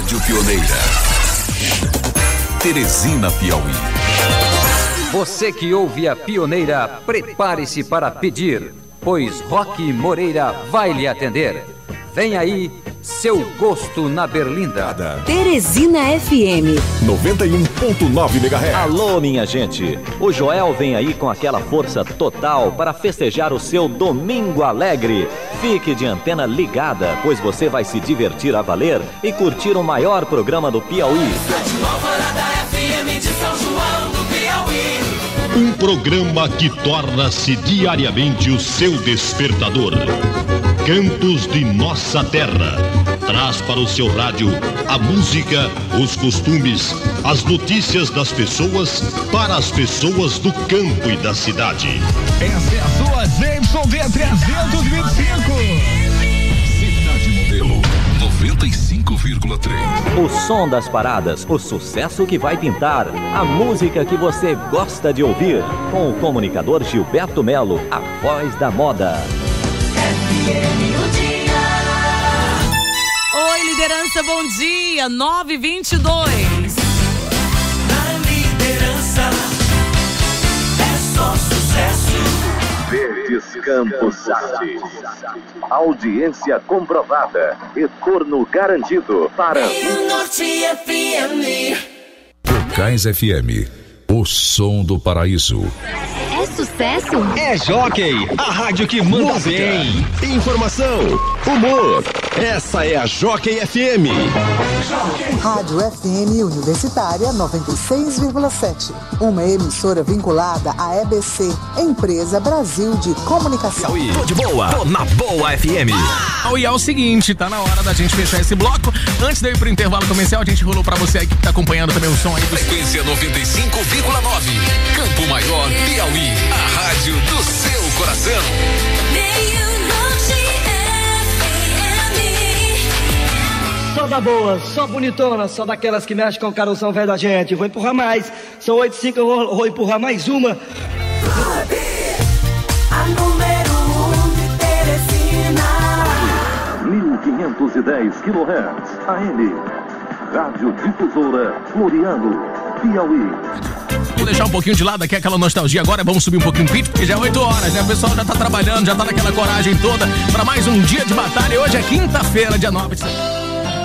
Rádio Pioneira. Teresina Piauí. Você que ouve a Pioneira, prepare-se para pedir, pois Roque Moreira vai lhe atender. Vem aí, seu gosto na Berlinda. Teresina FM 91.9 MHz. Alô, minha gente! O Joel vem aí com aquela força total para festejar o seu Domingo Alegre. Fique de antena ligada, pois você vai se divertir a valer e curtir o maior programa do Piauí. Um programa que torna-se diariamente o seu despertador. Cantos de nossa terra. Traz para o seu rádio a música, os costumes, as notícias das pessoas para as pessoas do campo e da cidade. Essa é a sua Jameson D325. Cidade Modelo 95,3. O som das paradas, o sucesso que vai pintar, a música que você gosta de ouvir. Com o comunicador Gilberto Melo, a voz da moda. Oi, liderança, bom dia. 922. Na liderança é só sucesso. Verdes Campos Artes. Audiência comprovada. Retorno garantido para. Rio Norte FM. Cais FM. O som do paraíso. É sucesso? É Jockey, a rádio que manda bem. Informação, humor. Essa é a Jockey FM. Rádio FM Universitária 96,7. Uma emissora vinculada à EBC, Empresa Brasil de Comunicação. Tô de boa, tô na boa FM. Ah, e é o seguinte, tá na hora da gente fechar esse bloco. Antes de eu ir pro intervalo comercial, a gente rolou pra você aí que tá acompanhando também o som aí do Frequência 95,9. Campo Maior, Piauí. A rádio do seu coração. Só da boa, só bonitona, só daquelas que mexem com o carozão velho da gente. Vou empurrar mais. São 8 5 eu vou, vou empurrar mais uma. A número um de Teresina. 1510 kHz. AM. Rádio Difusora Floriano, Piauí. Vamos deixar um pouquinho de lado aqui aquela nostalgia agora, vamos subir um pouquinho o pitch, porque já é 8 horas, né? O pessoal já tá trabalhando, já tá naquela coragem toda para mais um dia de batalha. E hoje é quinta-feira, dia 9 de setembro.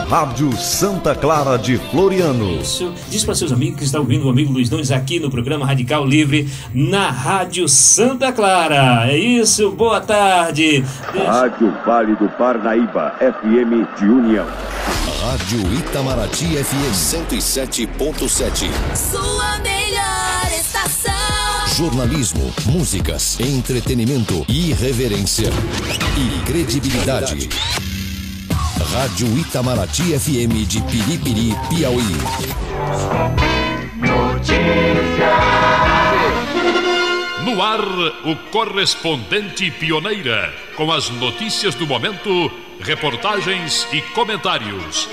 Rádio Santa Clara de Floriano. Isso. Diz para seus amigos que estão ouvindo o amigo Luiz Nunes aqui no programa Radical Livre na Rádio Santa Clara. É isso, boa tarde. Deixa- Rádio Vale do Parnaíba, FM de União. Rádio Itamaraty FM 107.7. Sua melhor estação. Jornalismo, músicas, entretenimento, irreverência e credibilidade. Rádio Itamaraty FM de Piripiri, Piauí. No ar, o correspondente pioneira, com as notícias do momento, reportagens e comentários.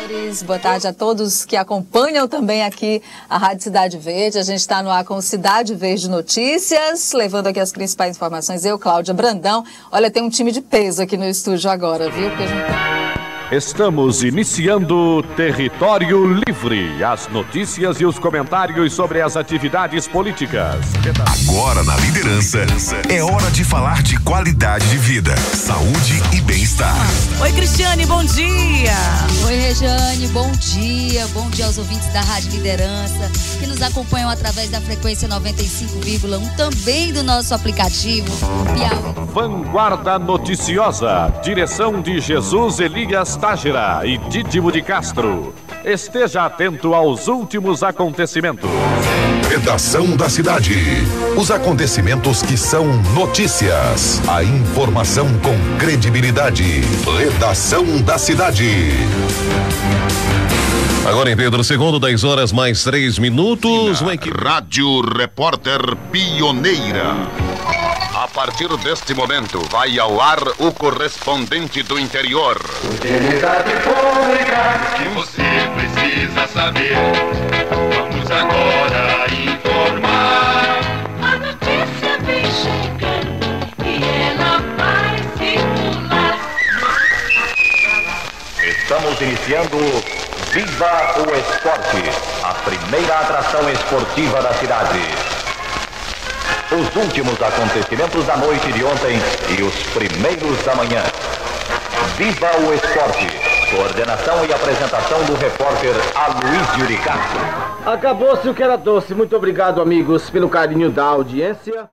Boa tarde a todos que acompanham também aqui a Rádio Cidade Verde. A gente está no ar com Cidade Verde Notícias, levando aqui as principais informações. Eu, Cláudia Brandão. Olha, tem um time de peso aqui no estúdio agora, viu? Porque a gente... Estamos iniciando Território Livre. As notícias e os comentários sobre as atividades políticas. Agora na liderança, é hora de falar de qualidade de vida, saúde e bem-estar. Oi, Cristiane, bom dia. Oi, Rejane, bom dia. Bom dia aos ouvintes da Rádio Liderança, que nos acompanham através da frequência 95,1, também do nosso aplicativo Piauí. Vanguarda Noticiosa. Direção de Jesus Elias Tágera e Dídimo de Castro. Esteja atento aos últimos acontecimentos. Redação da cidade. Os acontecimentos que são notícias. A informação com credibilidade. Redação da cidade. Agora em Pedro II, 10 horas mais 3 minutos. Uma equipe... Rádio Repórter Pioneira. A partir deste momento, vai ao ar o correspondente do interior. Utilidade pública que você precisa saber. Vamos agora informar. A notícia vem chegando e ela vai circular. Estamos iniciando Viva o Esporte, a primeira atração esportiva da cidade. Os últimos acontecimentos da noite de ontem e os primeiros da manhã. Viva o Esporte. Coordenação e apresentação do repórter Aloysio de. Acabou-se o que era doce. Muito obrigado, amigos, pelo carinho da audiência.